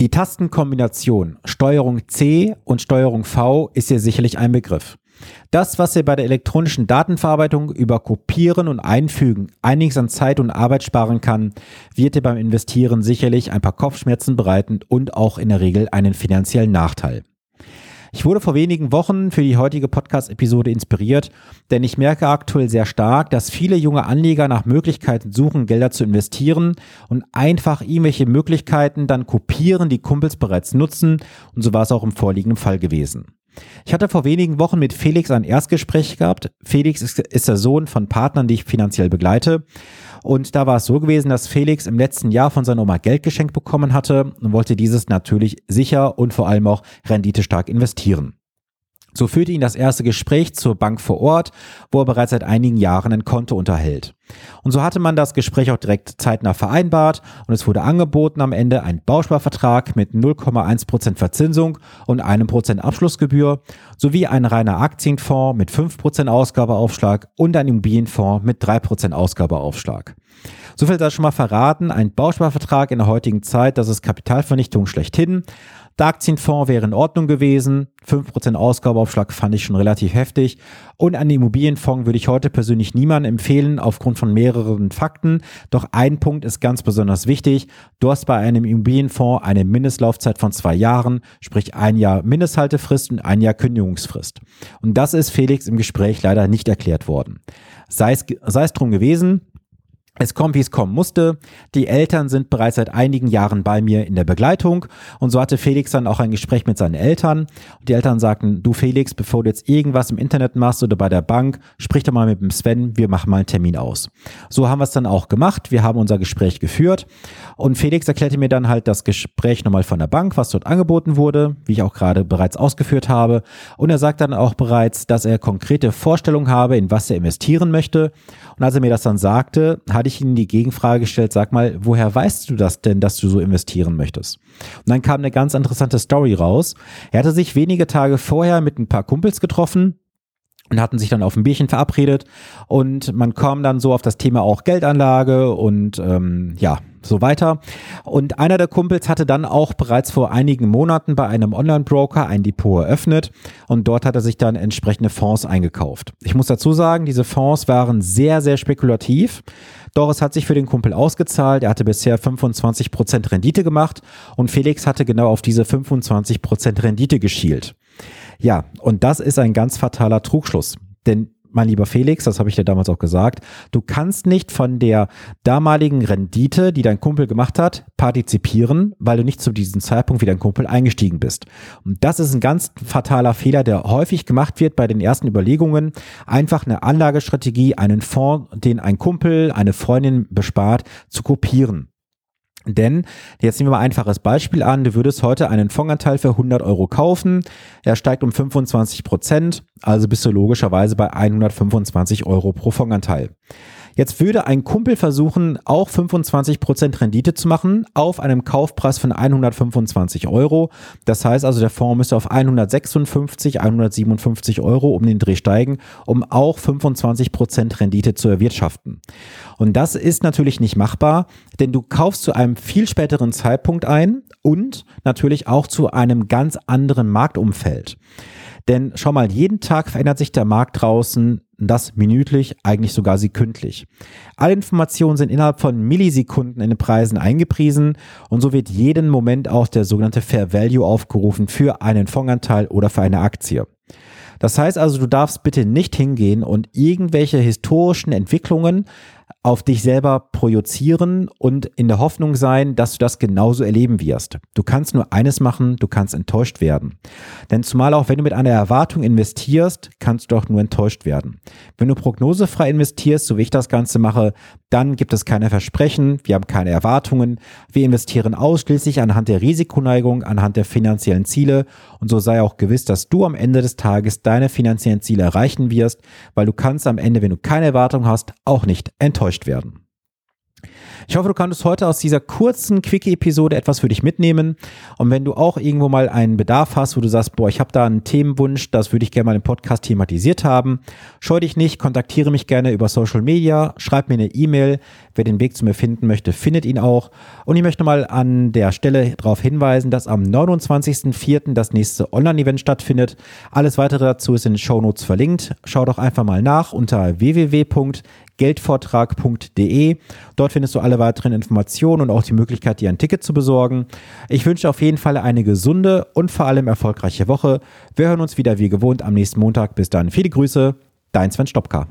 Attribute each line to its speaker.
Speaker 1: Die Tastenkombination Steuerung C und Steuerung V ist hier sicherlich ein Begriff. Das, was ihr bei der elektronischen Datenverarbeitung über Kopieren und Einfügen einiges an Zeit und Arbeit sparen kann, wird dir beim Investieren sicherlich ein paar Kopfschmerzen bereiten und auch in der Regel einen finanziellen Nachteil. Ich wurde vor wenigen Wochen für die heutige Podcast-Episode inspiriert, denn ich merke aktuell sehr stark, dass viele junge Anleger nach Möglichkeiten suchen, Gelder zu investieren und einfach irgendwelche Möglichkeiten dann kopieren, die Kumpels bereits nutzen und so war es auch im vorliegenden Fall gewesen. Ich hatte vor wenigen Wochen mit Felix ein Erstgespräch gehabt. Felix ist, ist der Sohn von Partnern, die ich finanziell begleite. Und da war es so gewesen, dass Felix im letzten Jahr von seiner Oma Geld geschenkt bekommen hatte und wollte dieses natürlich sicher und vor allem auch renditestark investieren. So führte ihn das erste Gespräch zur Bank vor Ort, wo er bereits seit einigen Jahren ein Konto unterhält. Und so hatte man das Gespräch auch direkt zeitnah vereinbart und es wurde angeboten am Ende ein Bausparvertrag mit 0,1% Verzinsung und einem Prozent Abschlussgebühr sowie ein reiner Aktienfonds mit 5% Ausgabeaufschlag und ein Immobilienfonds mit 3% Ausgabeaufschlag. So viel sei schon mal verraten, ein Bausparvertrag in der heutigen Zeit, das ist Kapitalvernichtung schlechthin. Der Aktienfonds wäre in Ordnung gewesen. 5% Ausgabeaufschlag fand ich schon relativ heftig. Und den Immobilienfonds würde ich heute persönlich niemandem empfehlen, aufgrund von mehreren Fakten. Doch ein Punkt ist ganz besonders wichtig. Du hast bei einem Immobilienfonds eine Mindestlaufzeit von zwei Jahren, sprich ein Jahr Mindesthaltefrist und ein Jahr Kündigungsfrist. Und das ist Felix im Gespräch leider nicht erklärt worden. Sei es, sei es drum gewesen, es kommt, wie es kommen musste. Die Eltern sind bereits seit einigen Jahren bei mir in der Begleitung. Und so hatte Felix dann auch ein Gespräch mit seinen Eltern. Und die Eltern sagten, du Felix, bevor du jetzt irgendwas im Internet machst oder bei der Bank, sprich doch mal mit dem Sven, wir machen mal einen Termin aus. So haben wir es dann auch gemacht. Wir haben unser Gespräch geführt. Und Felix erklärte mir dann halt das Gespräch nochmal von der Bank, was dort angeboten wurde, wie ich auch gerade bereits ausgeführt habe. Und er sagt dann auch bereits, dass er konkrete Vorstellungen habe, in was er investieren möchte. Und als er mir das dann sagte, hatte ich ihm die Gegenfrage gestellt, sag mal, woher weißt du das denn, dass du so investieren möchtest? Und dann kam eine ganz interessante Story raus. Er hatte sich wenige Tage vorher mit ein paar Kumpels getroffen, und hatten sich dann auf ein Bierchen verabredet und man kam dann so auf das Thema auch Geldanlage und ähm, ja so weiter. Und einer der Kumpels hatte dann auch bereits vor einigen Monaten bei einem Online-Broker ein Depot eröffnet und dort hat er sich dann entsprechende Fonds eingekauft. Ich muss dazu sagen, diese Fonds waren sehr, sehr spekulativ. Doch es hat sich für den Kumpel ausgezahlt. Er hatte bisher 25% Rendite gemacht und Felix hatte genau auf diese 25% Rendite geschielt. Ja, und das ist ein ganz fataler Trugschluss. Denn mein lieber Felix, das habe ich dir damals auch gesagt, du kannst nicht von der damaligen Rendite, die dein Kumpel gemacht hat, partizipieren, weil du nicht zu diesem Zeitpunkt wie dein Kumpel eingestiegen bist. Und das ist ein ganz fataler Fehler, der häufig gemacht wird bei den ersten Überlegungen, einfach eine Anlagestrategie, einen Fonds, den ein Kumpel, eine Freundin bespart, zu kopieren. Denn, jetzt nehmen wir mal ein einfaches Beispiel an, du würdest heute einen Fondsanteil für 100 Euro kaufen, er steigt um 25 Prozent, also bist du logischerweise bei 125 Euro pro Fondsanteil. Jetzt würde ein Kumpel versuchen, auch 25% Rendite zu machen auf einem Kaufpreis von 125 Euro. Das heißt also, der Fonds müsste auf 156, 157 Euro um den Dreh steigen, um auch 25% Rendite zu erwirtschaften. Und das ist natürlich nicht machbar, denn du kaufst zu einem viel späteren Zeitpunkt ein und natürlich auch zu einem ganz anderen Marktumfeld. Denn schau mal, jeden Tag verändert sich der Markt draußen, das minütlich, eigentlich sogar sekündlich. Alle Informationen sind innerhalb von Millisekunden in den Preisen eingepriesen und so wird jeden Moment auch der sogenannte Fair Value aufgerufen für einen Fondsanteil oder für eine Aktie. Das heißt also, du darfst bitte nicht hingehen und irgendwelche historischen Entwicklungen auf dich selber projizieren und in der Hoffnung sein, dass du das genauso erleben wirst. Du kannst nur eines machen, du kannst enttäuscht werden. Denn zumal auch wenn du mit einer Erwartung investierst, kannst du doch nur enttäuscht werden. Wenn du prognosefrei investierst, so wie ich das Ganze mache, dann gibt es keine Versprechen, wir haben keine Erwartungen, wir investieren ausschließlich anhand der Risikoneigung, anhand der finanziellen Ziele und so sei auch gewiss, dass du am Ende des Tages deine finanziellen Ziele erreichen wirst, weil du kannst am Ende, wenn du keine Erwartung hast, auch nicht enttäuscht werden. Ich hoffe, du konntest heute aus dieser kurzen Quickie-Episode etwas für dich mitnehmen. Und wenn du auch irgendwo mal einen Bedarf hast, wo du sagst, boah, ich habe da einen Themenwunsch, das würde ich gerne mal im Podcast thematisiert haben, scheu dich nicht, kontaktiere mich gerne über Social Media, schreib mir eine E-Mail, Wer den Weg zu mir finden möchte, findet ihn auch. Und ich möchte mal an der Stelle darauf hinweisen, dass am 29.04. das nächste Online-Event stattfindet. Alles weitere dazu ist in den Shownotes verlinkt. Schau doch einfach mal nach unter www.geldvortrag.de. Dort findest du alle weiteren Informationen und auch die Möglichkeit, dir ein Ticket zu besorgen. Ich wünsche auf jeden Fall eine gesunde und vor allem erfolgreiche Woche. Wir hören uns wieder wie gewohnt am nächsten Montag. Bis dann. Viele Grüße, dein Sven Stopka.